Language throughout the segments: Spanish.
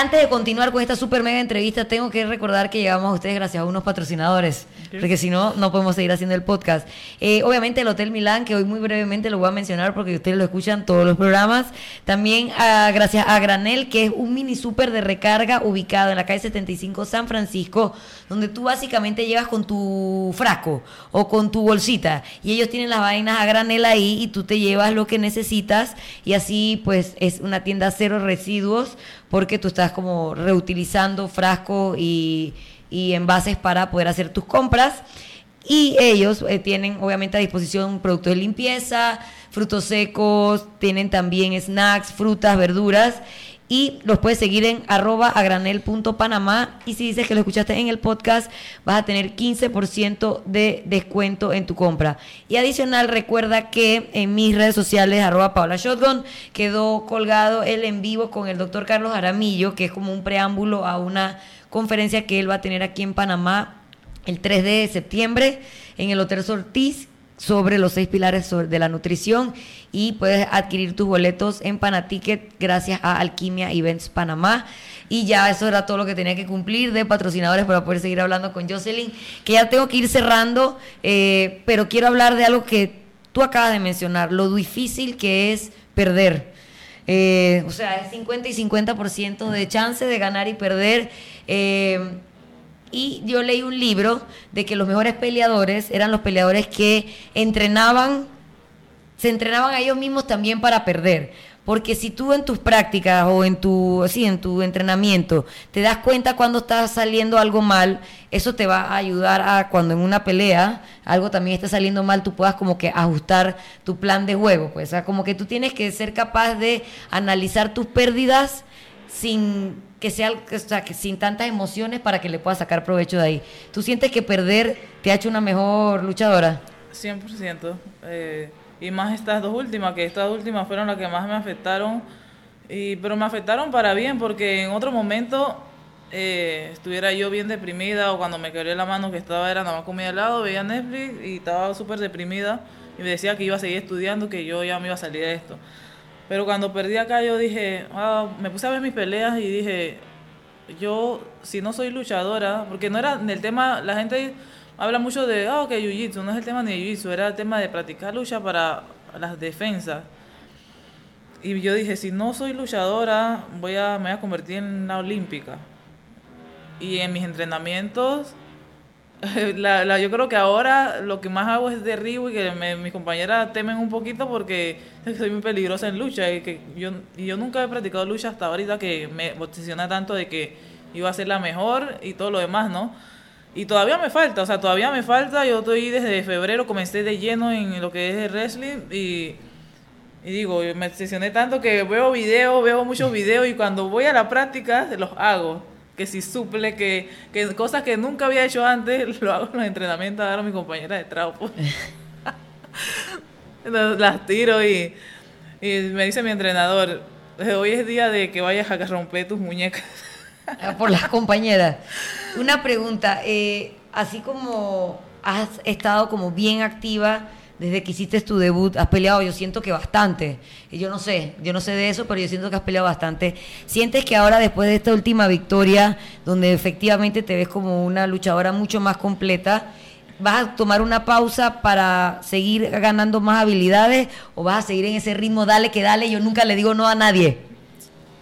antes de continuar con esta super mega entrevista, tengo que recordar que llegamos a ustedes gracias a unos patrocinadores, porque si no, no podemos seguir haciendo el podcast. Eh, obviamente el Hotel Milán, que hoy muy brevemente lo voy a mencionar porque ustedes lo escuchan todos los programas. También ah, gracias a Granel, que es un mini super de recarga ubicado en la calle 75 San Francisco, donde tú básicamente llegas con tu frasco o con tu bolsita y ellos tienen las vainas a granel ahí y tú te llevas lo que necesitas y así pues es una tienda cero residuos porque tú estás como reutilizando frascos y, envases para poder hacer tus compras. Y ellos eh, tienen obviamente a disposición productos de limpieza, frutos secos, tienen también snacks, frutas, verduras y los puedes seguir en arroba agranel.panamá y si dices que lo escuchaste en el podcast vas a tener 15% de descuento en tu compra. Y adicional recuerda que en mis redes sociales arroba Paola Shotgun quedó colgado el en vivo con el doctor Carlos Aramillo que es como un preámbulo a una conferencia que él va a tener aquí en Panamá el 3 de septiembre en el Hotel Sortiz sobre los seis pilares de la nutrición y puedes adquirir tus boletos en Panaticket gracias a Alquimia Events Panamá. Y ya eso era todo lo que tenía que cumplir de patrocinadores para poder seguir hablando con Jocelyn, que ya tengo que ir cerrando, eh, pero quiero hablar de algo que tú acabas de mencionar, lo difícil que es perder. Eh, o sea, es 50 y 50% de chance de ganar y perder. Eh, y yo leí un libro de que los mejores peleadores eran los peleadores que entrenaban, se entrenaban a ellos mismos también para perder. Porque si tú en tus prácticas o en tu, sí, en tu entrenamiento te das cuenta cuando está saliendo algo mal, eso te va a ayudar a cuando en una pelea algo también está saliendo mal, tú puedas como que ajustar tu plan de juego. Pues, o sea, como que tú tienes que ser capaz de analizar tus pérdidas sin que sea, o sea, que sin tantas emociones para que le puedas sacar provecho de ahí. ¿Tú sientes que perder te ha hecho una mejor luchadora? 100%. Eh, y más estas dos últimas, que estas últimas fueron las que más me afectaron. Y, pero me afectaron para bien, porque en otro momento eh, estuviera yo bien deprimida o cuando me quebré la mano que estaba era nada más comida al lado, veía Netflix y estaba súper deprimida y me decía que iba a seguir estudiando, que yo ya me iba a salir de esto. Pero cuando perdí acá yo dije, ah, me puse a ver mis peleas y dije, yo si no soy luchadora, porque no era el tema, la gente habla mucho de, ah, que jiu-jitsu, no es el tema ni de jiu-jitsu, era el tema de practicar lucha para las defensas. Y yo dije, si no soy luchadora, voy a, me voy a convertir en una olímpica. Y en mis entrenamientos La, yo creo que ahora lo que más hago es derribo y que mis compañeras temen un poquito porque soy muy peligrosa en lucha y que yo, y yo nunca he practicado lucha hasta ahorita que me obsesiona tanto de que iba a ser la mejor y todo lo demás, ¿no? Y todavía me falta, o sea, todavía me falta, yo estoy desde febrero, comencé de lleno en lo que es el wrestling y, y digo, me obsesioné tanto que veo videos, veo muchos videos y cuando voy a la práctica los hago que si suple, que, que cosas que nunca había hecho antes, lo hago en los entrenamientos, ahora mi compañera de trapo. las tiro y, y me dice mi entrenador, hoy es día de que vayas a romper tus muñecas. Ah, por las compañeras. Una pregunta, eh, así como has estado como bien activa desde que hiciste tu debut, has peleado, yo siento que bastante. Y yo no sé, yo no sé de eso, pero yo siento que has peleado bastante. ¿Sientes que ahora, después de esta última victoria, donde efectivamente te ves como una luchadora mucho más completa, vas a tomar una pausa para seguir ganando más habilidades o vas a seguir en ese ritmo, dale que dale, yo nunca le digo no a nadie?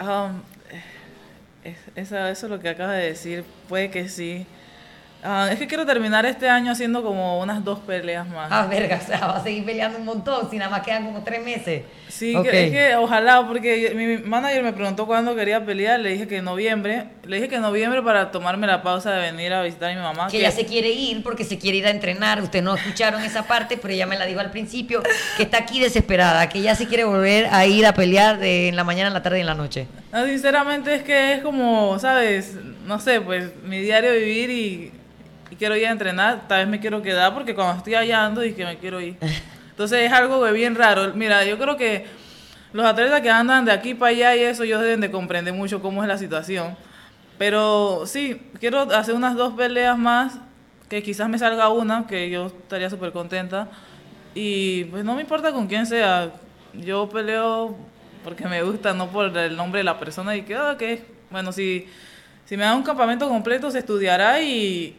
Um, eso, es lo que acabas de decir, puede que sí. Ah, es que quiero terminar este año haciendo como unas dos peleas más. Ah, verga, o sea, va a seguir peleando un montón, si nada más quedan como tres meses. Sí, es que ojalá, porque mi manager me preguntó cuándo quería pelear, le dije que en noviembre, le dije que en noviembre para tomarme la pausa de venir a visitar a mi mamá. Que, ella se quiere ir porque se quiere ir a entrenar, ustedes no escucharon esa parte, pero ella me la dijo al principio, que está aquí desesperada, que ella se quiere volver a ir a pelear de, en la mañana, en la tarde y en la noche. No, sinceramente es que es como, ¿sabes? No sé, pues mi diario vivir y y quiero ir a entrenar, tal vez me quiero quedar porque cuando estoy allá ando y que me quiero ir. Entonces es algo bien raro. Mira, yo creo que los atletas que andan de aquí para allá y eso, ellos deben de comprender mucho cómo es la situación. Pero sí, quiero hacer unas dos peleas más, que quizás me salga una, que yo estaría súper contenta. Y pues no me importa con quién sea. Yo peleo porque me gusta, no por el nombre de la persona y que, bueno, si, si me dan un campamento completo, se estudiará y,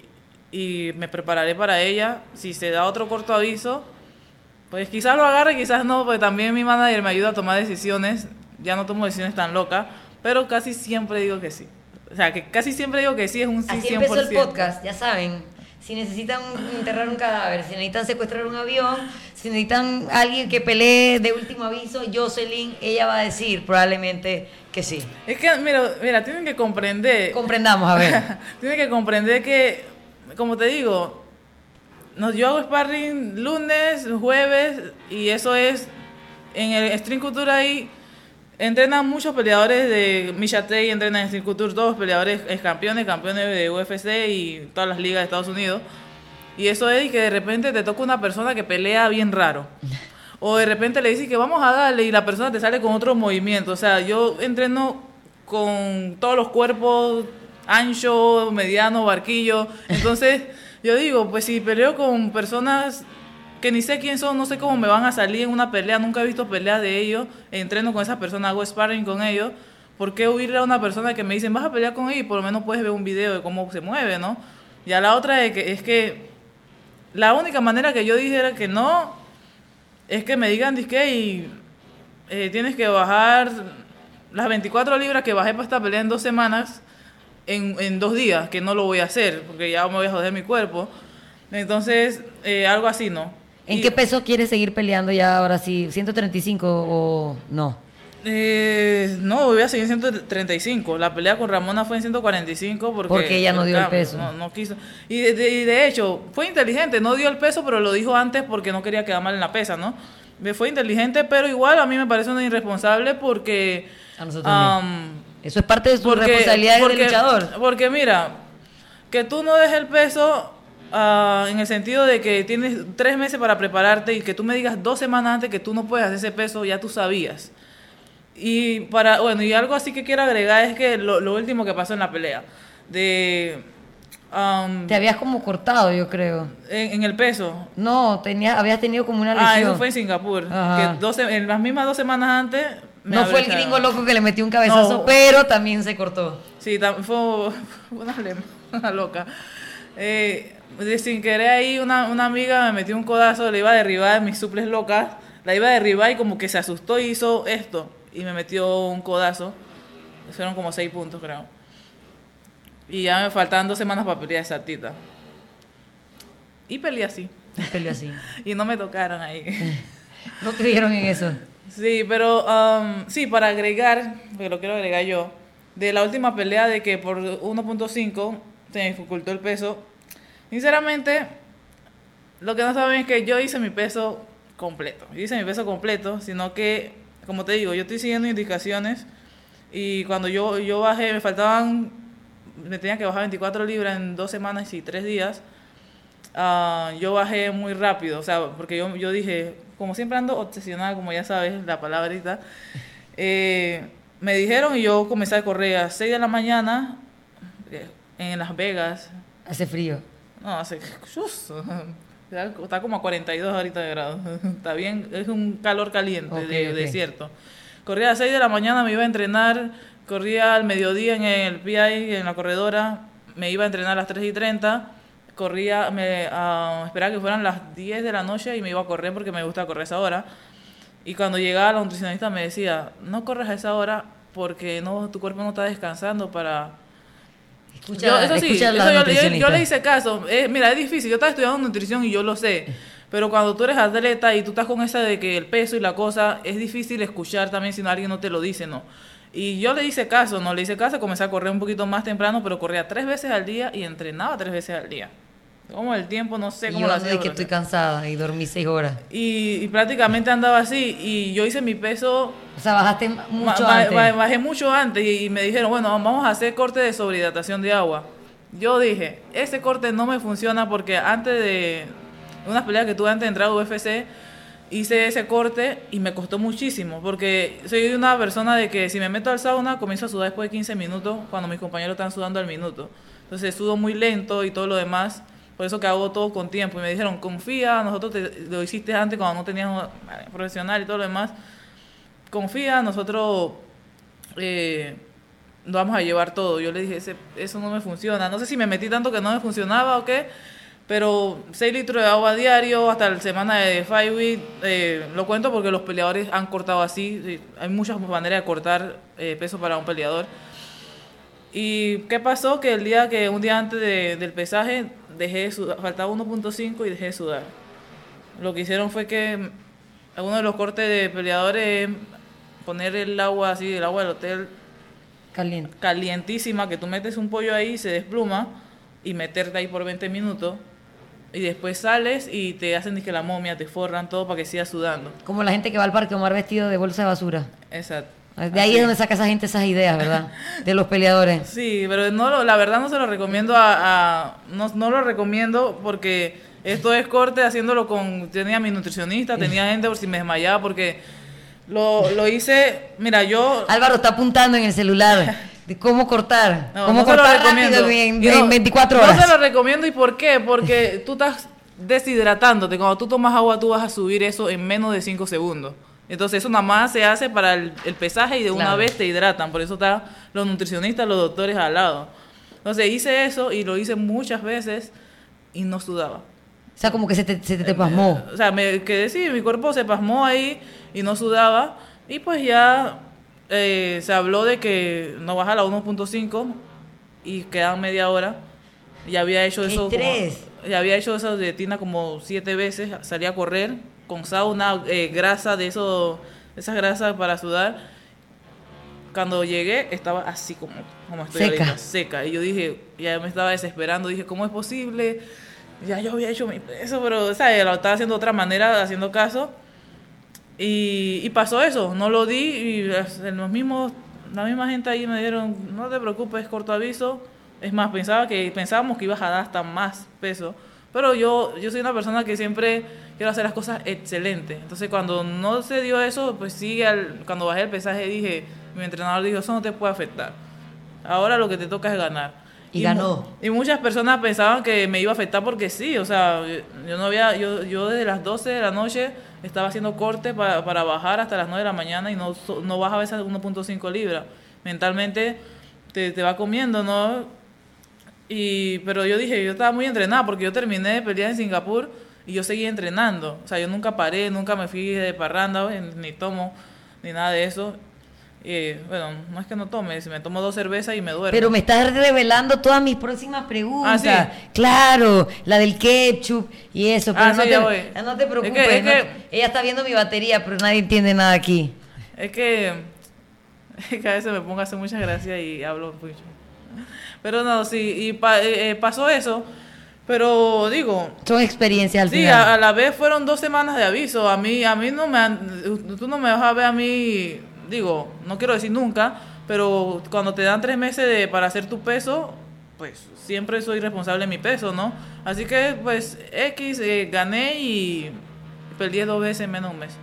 y me prepararé para ella. Si se da otro corto aviso, pues quizás lo agarre, quizás no, porque también mi manager me ayuda a tomar decisiones. Ya no tomo decisiones tan locas, pero casi siempre digo que sí. O sea, que casi siempre digo que sí es un sí Así 100%. empezó el podcast, ya saben. Si necesitan enterrar un cadáver, si necesitan secuestrar un avión, si necesitan alguien que pelee de último aviso, Jocelyn, ella va a decir probablemente que sí. Es que, mira, mira, tienen que comprender. Comprendamos, a ver. tienen que comprender que, como te digo, yo hago sparring lunes, jueves, y eso es. En el String Culture ahí entrenan muchos peleadores de Michatei, entrenan en String Culture, todos peleadores ex campeones, campeones de UFC y todas las ligas de Estados Unidos. Y eso es que de repente te toca una persona que pelea bien raro. O de repente le dices que vamos a darle y la persona te sale con otro movimiento. O sea, yo entreno con todos los cuerpos ancho, mediano, barquillo. Entonces, yo digo, pues si peleo con personas que ni sé quién son, no sé cómo me van a salir en una pelea, nunca he visto peleas de ellos, entreno con esas personas, hago sparring con ellos. ¿Por qué huirle a una persona que me dicen, vas a pelear con ella y por lo menos puedes ver un video de cómo se mueve, ¿no? Y a la otra es que, es que la única manera que yo dijera que no es que me digan, disque, y eh, tienes que bajar las 24 libras que bajé para esta pelea en dos semanas, en, en dos días, que no lo voy a hacer, porque ya me voy a joder mi cuerpo. Entonces, eh, algo así, ¿no? ¿En Y- qué peso quieres seguir peleando ya ahora sí? ¿135 o no? Eh, no, voy a seguir en 135. La pelea con Ramona fue en 145 porque, Porque ella no dio el peso. No, no quiso. Y de, de- y de hecho, fue inteligente. No dio el peso, pero lo dijo antes porque no quería quedar mal en la pesa, ¿no? Fue inteligente, pero igual a mí me parece una irresponsable porque... A nosotros también. Eso es parte de su porque- responsabilidad porque- de luchador. Porque mira, que tú no dejes el peso ah, en el sentido de que tienes tres meses para prepararte y que tú me digas dos semanas antes que tú no puedes hacer ese peso, ya tú sabías. Y para, bueno, y algo así que quiero agregar es que lo, lo último que pasó en la pelea, de Te habías como cortado, yo creo. en, en el peso. No, tenía, habías tenido como una lesión. Ah, eso fue en Singapur. Que dos en las mismas dos semanas antes. Me No fue el gringo loco que le metió un cabezazo, No. pero también se cortó. Sí, fue una, una loca. Eh, sin querer ahí una, una amiga me metió un codazo, le iba a derribar mis suples locas, la iba a derribar y como que se asustó y hizo esto. Y me metió un codazo. Fueron como seis puntos, creo. Y ya me faltaban dos semanas para pelear esa tita. Y peleé así. Un peleó así. Y no me tocaron ahí. No creyeron en eso. Sí, pero um, sí, para agregar, porque lo quiero agregar yo, de la última pelea de que por 1.5 se me dificultó el peso, sinceramente, lo que no saben es que yo hice mi peso completo. Hice mi peso completo, sino que, como te digo, yo estoy siguiendo indicaciones y cuando yo, yo bajé, me faltaban, me tenía que bajar 24 libras en dos semanas y tres días. Ah, yo bajé muy rápido, o sea, porque yo, yo dije, como siempre ando obsesionada, como ya sabes la palabrita, eh, me dijeron y yo comencé a correr a 6 de la mañana eh, en Las Vegas. Hace frío. No, hace... Está como a 42 ahorita de grados. Está bien, es un calor caliente Ok, de desierto. Corría a las 6 de la mañana, me iba a entrenar, corría al mediodía en el PI, en la corredora, me iba a entrenar a las 3 y 30, corría, me ah, esperaba que fueran las 10 de la noche y me iba a correr porque me gusta correr a esa hora. Y cuando llegaba la nutricionista me decía, no corres a esa hora porque no tu cuerpo no está descansando para Escucha, yo, eso sí, eso yo, yo- yo le hice caso. Eh, mira, es difícil. Yo estaba estudiando nutrición y yo lo sé. Pero cuando tú eres atleta y tú estás con esa de que el peso y la cosa, es difícil escuchar también si no alguien no te lo dice, ¿no? Y yo le hice caso, no le hice caso, comencé a correr un poquito más temprano, pero corría tres veces al día y entrenaba tres veces al día. Como el tiempo, no sé cómo yo lo hacía. de que estoy cansada y dormí seis horas. y, y prácticamente andaba así. Y yo hice mi peso O sea, bajaste Ba- mucho ba- antes. ba- Bajé mucho antes y, y me dijeron, bueno, vamos a hacer corte de sobrehidratación de agua. Yo dije, ese corte no me funciona porque antes de unas peleas que tuve antes de entrar a UFC, hice ese corte y me costó muchísimo porque soy una persona de que si me meto al sauna comienzo a sudar después de 15 minutos cuando mis compañeros están sudando al minuto. Entonces sudo muy lento y todo lo demás. Por eso que hago todo con tiempo. Y me dijeron, confía, nosotros te- lo hiciste antes cuando no tenías un profesional y todo lo demás confía, nosotros eh, vamos a llevar todo. Yo le dije, "Ese- eso no me funciona. No sé si me metí tanto que no me funcionaba o qué, pero 6 litros de agua diario hasta la semana de Five Week, eh, lo cuento porque los peleadores han cortado así. sí, Hay muchas maneras de cortar eh, peso para un peleador. ¿Y qué pasó? Que el día que, un día antes de- del pesaje, dejé de sudar, faltaba 1.5 y dejé de sudar. Lo que hicieron fue que uno de los cortes de peleadores es poner el agua así, el agua del hotel Caliente. calientísima, que tú metes un pollo ahí, se despluma, y meterte ahí por 20 minutos. Y después sales y te hacen que la momia, te forran todo para que sigas sudando. Como la gente que va al parque Omar vestido de bolsa de basura. Exacto. De ahí es donde saca esa gente esas ideas, ¿verdad? De los peleadores. Sí, pero no lo- la verdad no se lo recomiendo a, a- no, no lo recomiendo porque esto es corte haciéndolo con tenía mi nutricionista, tenía gente por si me desmayaba porque lo, lo hice, mira, yo Álvaro está apuntando en el celular de cómo cortar. no, cómo no se lo cortar rápido en, en no- 24 No horas. se lo recomiendo y por qué? Porque tú estás deshidratándote. Cuando tú tomas agua tú vas a subir eso en menos de 5 segundos. Entonces eso nada más se hace para el, el pesaje y de una vez te hidratan. Por eso están los nutricionistas, los doctores al lado. Entonces hice eso y lo hice muchas veces y no sudaba. O sea, como que se te, se te, te pasmó. O sea, me quedé sí, mi cuerpo se pasmó ahí y no sudaba. Y pues ya eh, se habló de que no baja la 1.5 y quedan media hora. Ya había hecho ¡Qué eso. como- ya había hecho esa dietina como siete veces. Salí a correr con sauna, eh, grasa de eso, esas grasas para sudar. Cuando llegué estaba así como, como estoy Seca. ahorita, seca. Y yo dije, ya me estaba desesperando. Dije, ¿cómo es posible? Ya yo había hecho mi peso, pero sea, lo estaba haciendo de otra manera, haciendo caso. Y, y pasó eso, no lo di y los mismos, la misma gente ahí me dijeron, no te preocupes, corto aviso. Es más, pensaba que, pensábamos que ibas a dar hasta más peso. Pero yo, yo soy una persona que siempre quiero hacer las cosas excelentes. Entonces cuando no se dio eso, pues sí, al- cuando bajé el pesaje dije, mi entrenador dijo, eso no te puede afectar. Ahora lo que te toca es ganar. Y ganó. Y muchas personas pensaban que me iba a afectar porque sí, o sea, yo, yo no había, yo, yo desde las 12 de la noche estaba haciendo corte para, para bajar hasta las 9 de la mañana y no, no bajaba esas 1.5 libras. Mentalmente te, te va comiendo, ¿no? Y, pero yo dije, yo estaba muy entrenada porque yo terminé de pelear en Singapur y yo seguía entrenando. O sea, yo nunca paré, nunca me fui de parranda, eh, ni tomo, ni nada de eso. Y, bueno, no es que no tome, si me tomo dos cervezas y me duermo. Pero me estás revelando todas mis próximas preguntas. Ah, ¿sí? Claro, la del ketchup y eso. Pero Ah, no, sí, te, voy. no te preocupes. Es que- es no- que- ella está viendo mi batería, pero nadie entiende nada aquí. Es que, es que a veces me pongo a hacer muchas gracias y hablo mucho. Pero no, sí, y pa- eh, eh, pasó eso. Pero digo, Son experiencias al sí, final. a, a la vez fueron dos semanas de aviso. A mí, a mí no me han- tú no me vas a ver a mí, digo, no quiero decir nunca, pero cuando te dan tres meses de, para hacer tu peso, pues siempre soy responsable de mi peso, ¿no? Así que, pues, X, eh, gané y perdí dos veces en menos de un mes.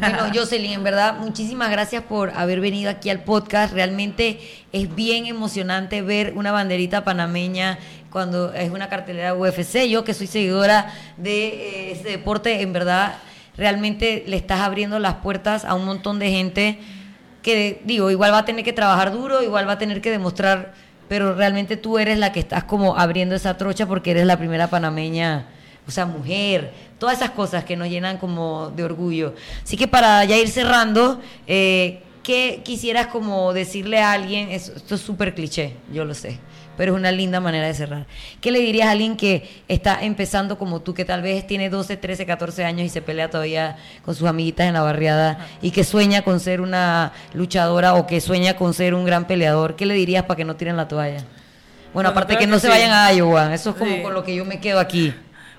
Bueno, Jocelyn, en verdad, muchísimas gracias por haber venido aquí al podcast. Realmente es bien emocionante ver una banderita panameña cuando es una cartelera UFC. Yo que soy seguidora de eh, este deporte, en verdad, realmente le estás abriendo las puertas a un montón de gente que, digo, igual va a tener que trabajar duro, igual va a tener que demostrar, pero realmente tú eres la que estás como abriendo esa trocha porque eres la primera panameña o sea, mujer, todas esas cosas que nos llenan como de orgullo. Así que para ya ir cerrando, eh, ¿qué quisieras como decirle a alguien? Es- esto es súper cliché, yo lo sé, pero es una linda manera de cerrar. ¿Qué le dirías a alguien que está empezando como tú, que tal vez tiene 12, 13, 14 años y se pelea todavía con sus amiguitas en la barriada y que sueña con ser una luchadora o que sueña con ser un gran peleador? ¿Qué le dirías para que no tiren la toalla? Bueno, Bueno, aparte que que no se vayan a Iowa, eso es como Sí. con lo que yo me quedo aquí.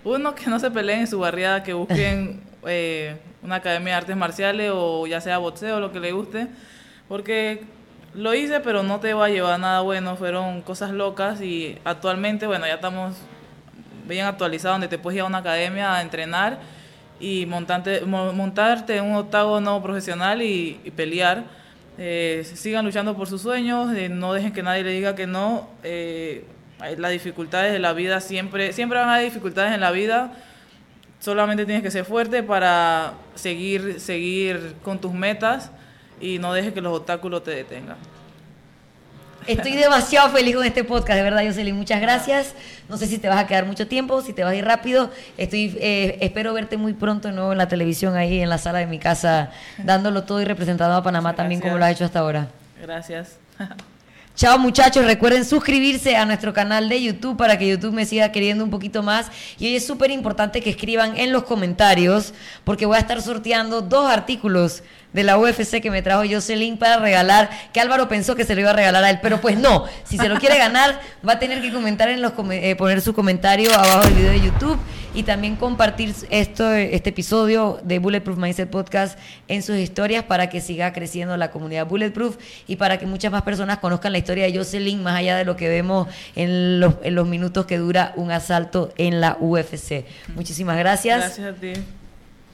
Uno, que no se peleen en su barriada, que busquen eh, una academia de artes marciales o ya sea boxeo, lo que le guste. Porque lo hice, pero no te va a llevar nada bueno. Fueron cosas locas y actualmente, bueno, ya estamos bien actualizados donde te puedes ir a una academia a entrenar y montarte, mo- montarte en un octágono profesional y, y pelear. Eh, sigan luchando por sus sueños, eh, no dejen que nadie le diga que no. Eh, las dificultades de la vida siempre, siempre van a haber dificultades en la vida. Solamente tienes que ser fuerte para seguir, seguir con tus metas y no dejes que los obstáculos te detengan. Estoy demasiado feliz con este podcast, de verdad, Jocelyn. Muchas gracias. No sé si te vas a quedar mucho tiempo, si te vas a ir rápido. Estoy, eh, espero verte muy pronto de nuevo en la televisión, ahí en la sala de mi casa, dándolo todo y representando a Panamá también como lo has hecho hasta ahora. Gracias. Chao muchachos, recuerden suscribirse a nuestro canal de YouTube para que YouTube me siga queriendo un poquito más. Y hoy es súper importante que escriban en los comentarios porque voy a estar sorteando dos artículos de la UFC que me trajo Jocelyn para regalar, que Álvaro pensó que se lo iba a regalar a él, pero pues no, si se lo quiere ganar va a tener que comentar en los eh, poner su comentario abajo del video de YouTube y también compartir esto este episodio de Bulletproof Mindset Podcast en sus historias para que siga creciendo la comunidad Bulletproof y para que muchas más personas conozcan la historia de Jocelyn más allá de lo que vemos en los, en los minutos que dura un asalto en la UFC. Muchísimas gracias. Gracias a ti.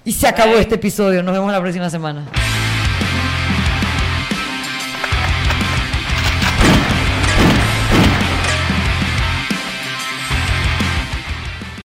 Y se acabó este episodio. Nos vemos la próxima semana.